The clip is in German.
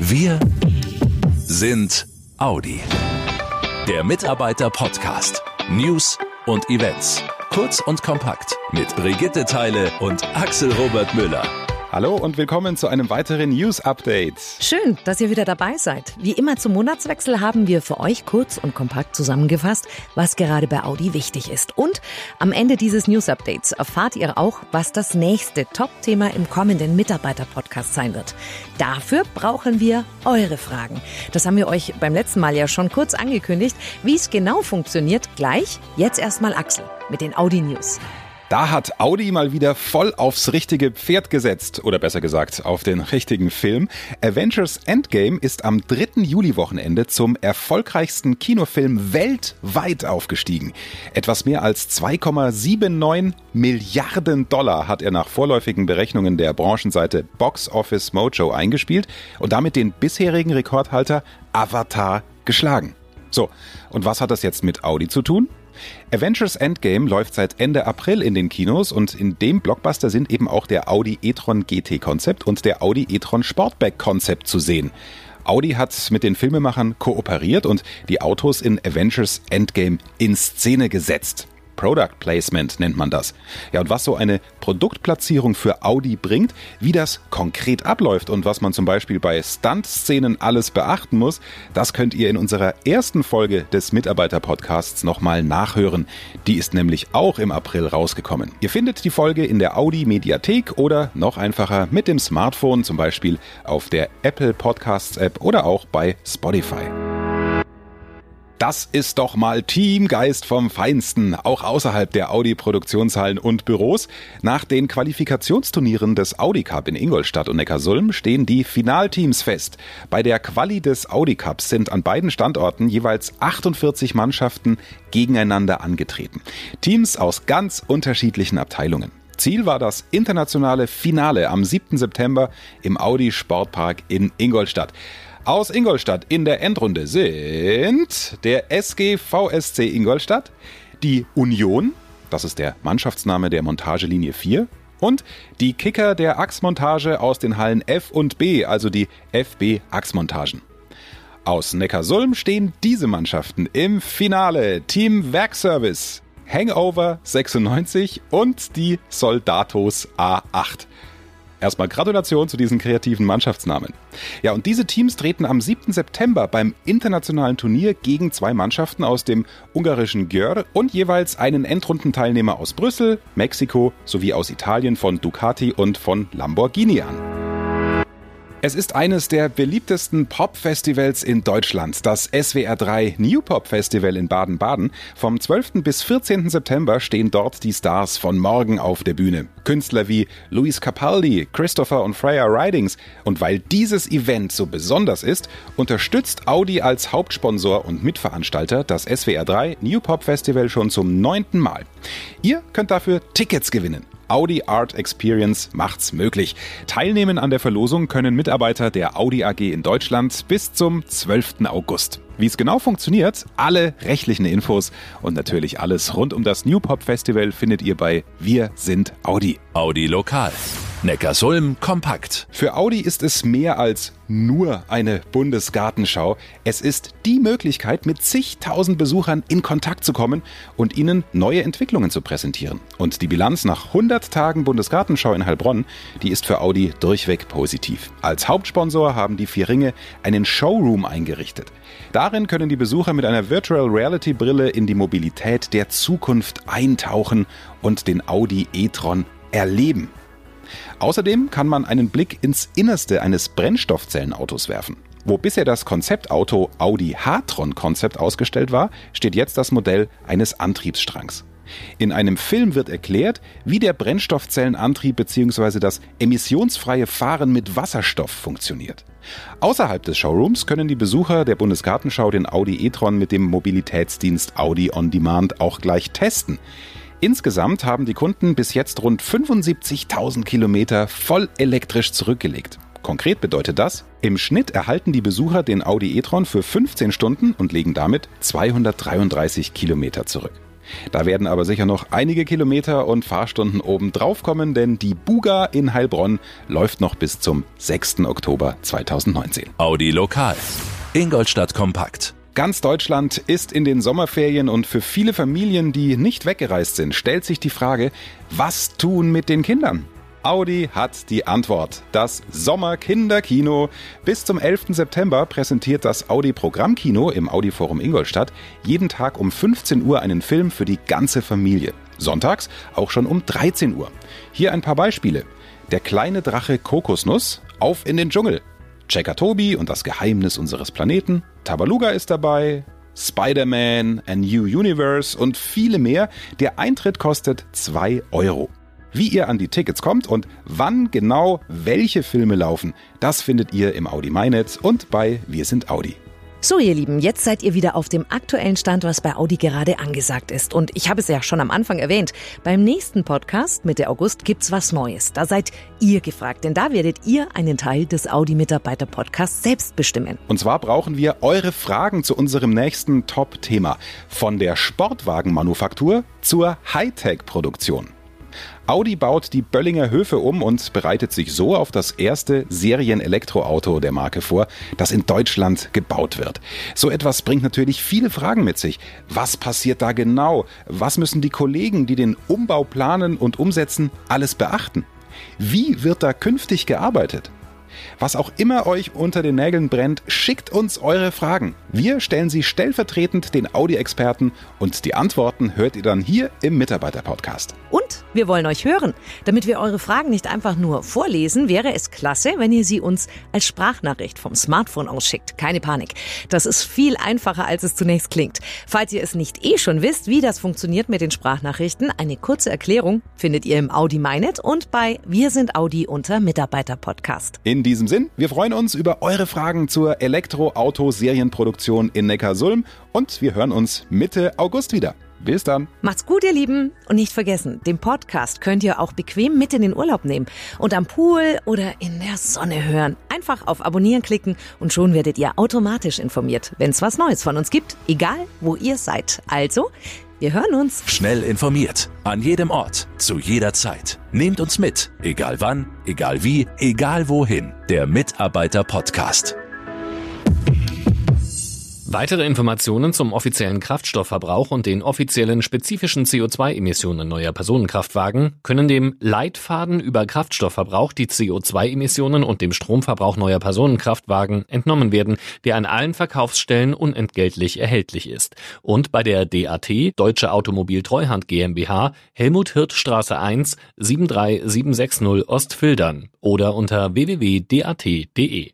Wir sind Audi. Der Mitarbeiter-Podcast. News und Events. Kurz und kompakt mit Brigitte Teile und Axel Robert Müller. Hallo und willkommen zu einem weiteren News Update. Schön, dass ihr wieder dabei seid. Wie immer zum Monatswechsel haben wir für euch kurz und kompakt zusammengefasst, was gerade bei Audi wichtig ist. Und am Ende dieses News Updates erfahrt ihr auch, was das nächste Top-Thema im kommenden Mitarbeiter-Podcast sein wird. Dafür brauchen wir eure Fragen. Das haben wir euch beim letzten Mal ja schon kurz angekündigt. Wie es genau funktioniert, gleich. Jetzt erstmal Axel mit den Audi News. Da hat Audi mal wieder voll aufs richtige Pferd gesetzt. Oder besser gesagt, auf den richtigen Film. Avengers Endgame ist am 3. Juli-Wochenende zum erfolgreichsten Kinofilm weltweit aufgestiegen. Etwas mehr als 2,79 Milliarden Dollar hat er nach vorläufigen Berechnungen der Branchenseite Box Office Mojo eingespielt und damit den bisherigen Rekordhalter Avatar geschlagen. So, und was hat das jetzt mit Audi zu tun? Avengers Endgame läuft seit Ende April in den Kinos und in dem Blockbuster sind eben auch der Audi e-tron GT Konzept und der Audi e-tron Sportback Konzept zu sehen. Audi hat mit den Filmemachern kooperiert und die Autos in Avengers Endgame in Szene gesetzt. Product Placement nennt man das. Ja, und was so eine Produktplatzierung für Audi bringt, wie das konkret abläuft und was man zum Beispiel bei Stunt-Szenen alles beachten muss, das könnt ihr in unserer ersten Folge des Mitarbeiter-Podcasts nochmal nachhören. Die ist nämlich auch im April rausgekommen. Ihr findet die Folge in der Audi Mediathek oder noch einfacher mit dem Smartphone, zum Beispiel auf der Apple Podcasts App oder auch bei Spotify. Das ist doch mal Teamgeist vom Feinsten, auch außerhalb der Audi-Produktionshallen und Büros. Nach den Qualifikationsturnieren des Audi Cup in Ingolstadt und Neckarsulm stehen die Finalteams fest. Bei der Quali des Audi Cups sind an beiden Standorten jeweils 48 Mannschaften gegeneinander angetreten. Teams aus ganz unterschiedlichen Abteilungen. Ziel war das internationale Finale am 7. September im Audi Sportpark in Ingolstadt. Aus Ingolstadt in der Endrunde sind der SG VSC Ingolstadt, die Union, das ist der Mannschaftsname der Montagelinie 4, und die Kicker der Achsmontage aus den Hallen F und B, also die FB Achsmontagen. Aus Neckarsulm stehen diese Mannschaften im Finale. Team Werkservice, Hangover 96 und die Soldatos A8. Erstmal Gratulation zu diesen kreativen Mannschaftsnamen. Ja, und diese Teams treten am 7. September beim internationalen Turnier gegen zwei Mannschaften aus dem ungarischen Győr und jeweils einen Endrundenteilnehmer aus Brüssel, Mexiko sowie aus Italien von Ducati und von Lamborghini an. Es ist eines der beliebtesten Pop-Festivals in Deutschland, das SWR3 New Pop Festival in Baden-Baden. Vom 12. bis 14. September stehen dort die Stars von morgen auf der Bühne. Künstler wie Luis Capaldi, Christopher und Freya Ridings. Und weil dieses Event so besonders ist, unterstützt Audi als Hauptsponsor und Mitveranstalter das SWR3 New Pop Festival schon zum neunten Mal. Ihr könnt dafür Tickets gewinnen. Audi Art Experience macht's möglich. Teilnehmen an der Verlosung können Mitarbeiter der Audi AG in Deutschland bis zum 12. August. Wie es genau funktioniert, alle rechtlichen Infos und natürlich alles rund um das New Pop Festival findet ihr bei Wir sind Audi. Audi Lokal. Neckarsulm kompakt. Für Audi ist es mehr als nur eine Bundesgartenschau. Es ist die Möglichkeit, mit zigtausend Besuchern in Kontakt zu kommen und ihnen neue Entwicklungen zu präsentieren. Und die Bilanz nach 100 Tagen Bundesgartenschau in Heilbronn, die ist für Audi durchweg positiv. Als Hauptsponsor haben die vier Ringe einen Showroom eingerichtet. Darin können die Besucher mit einer Virtual Reality Brille in die Mobilität der Zukunft eintauchen und den Audi e-tron erleben. Außerdem kann man einen Blick ins Innerste eines Brennstoffzellenautos werfen. Wo bisher das Konzeptauto Audi h-tron Konzept ausgestellt war, steht jetzt das Modell eines Antriebsstrangs. In einem Film wird erklärt, wie der Brennstoffzellenantrieb bzw. das emissionsfreie Fahren mit Wasserstoff funktioniert. Außerhalb des Showrooms können die Besucher der Bundesgartenschau den Audi e-tron mit dem Mobilitätsdienst Audi On Demand auch gleich testen. Insgesamt haben die Kunden bis jetzt rund 75.000 Kilometer voll elektrisch zurückgelegt. Konkret bedeutet das, im Schnitt erhalten die Besucher den Audi e-tron für 15 Stunden und legen damit 233 Kilometer zurück. Da werden aber sicher noch einige Kilometer und Fahrstunden oben drauf kommen, denn die Buga in Heilbronn läuft noch bis zum 6. Oktober 2019. Audi Lokal. Ingolstadt Kompakt. Ganz Deutschland ist in den Sommerferien und für viele Familien, die nicht weggereist sind, stellt sich die Frage, was tun mit den Kindern? Audi hat die Antwort. Das Sommerkinderkino. Bis zum 11. September präsentiert das Audi Programmkino im Audi Forum Ingolstadt jeden Tag um 15 Uhr einen Film für die ganze Familie. Sonntags auch schon um 13 Uhr. Hier ein paar Beispiele. Der kleine Drache Kokosnuss, auf in den Dschungel. Checker Tobi und das Geheimnis unseres Planeten. Tabaluga ist dabei. Spider-Man, A New Universe und viele mehr. Der Eintritt kostet 2 Euro. Wie ihr an die Tickets kommt und wann genau welche Filme laufen, das findet ihr im Audi MyNetz und bei Wir sind Audi. So, ihr Lieben, jetzt seid ihr wieder auf dem aktuellen Stand, was bei Audi gerade angesagt ist. Und ich habe es ja schon am Anfang erwähnt. Beim nächsten Podcast Mitte August gibt's was Neues. Da seid ihr gefragt, denn da werdet ihr einen Teil des Audi-Mitarbeiter-Podcasts selbst bestimmen. Und zwar brauchen wir eure Fragen zu unserem nächsten Top-Thema. Von der Sportwagenmanufaktur zur Hightech-Produktion. Audi baut die Böllinger Höfe um und bereitet sich so auf das erste Serien-Elektroauto der Marke vor, das in Deutschland gebaut wird. So etwas bringt natürlich viele Fragen mit sich. Was passiert da genau? Was müssen die Kollegen, die den Umbau planen und umsetzen, alles beachten? Wie wird da künftig gearbeitet? Was auch immer euch unter den Nägeln brennt, schickt uns eure Fragen. Wir stellen sie stellvertretend den Audi-Experten und die Antworten hört ihr dann hier im Mitarbeiter-Podcast. Und wir wollen euch hören. Damit wir eure Fragen nicht einfach nur vorlesen, wäre es klasse, wenn ihr sie uns als Sprachnachricht vom Smartphone ausschickt. Keine Panik. Das ist viel einfacher, als es zunächst klingt. Falls ihr es nicht eh schon wisst, wie das funktioniert mit den Sprachnachrichten, eine kurze Erklärung findet ihr im Audi MyNet und bei Wir sind Audi unter Mitarbeiter-Podcast. In diesem Sinn, wir freuen uns über eure Fragen zur Elektroauto-Serienproduktion in Neckarsulm und wir hören uns Mitte August wieder. Bis dann. Macht's gut, ihr Lieben. Und nicht vergessen, den Podcast könnt ihr auch bequem mit in den Urlaub nehmen und am Pool oder in der Sonne hören. Einfach auf Abonnieren klicken und schon werdet ihr automatisch informiert, wenn's was Neues von uns gibt, egal wo ihr seid. Also, wir hören uns. Schnell informiert. An jedem Ort. Zu jeder Zeit. Nehmt uns mit. Egal wann, egal wie, egal wohin. Der Mitarbeiter Podcast. Weitere Informationen zum offiziellen Kraftstoffverbrauch und den offiziellen spezifischen CO2-Emissionen neuer Personenkraftwagen können dem Leitfaden über Kraftstoffverbrauch, die CO2-Emissionen und dem Stromverbrauch neuer Personenkraftwagen entnommen werden, der an allen Verkaufsstellen unentgeltlich erhältlich ist. Und bei der DAT, Deutsche Automobil Treuhand GmbH, Helmut Hirt Straße 1, 73760 Ostfildern oder unter www.dat.de.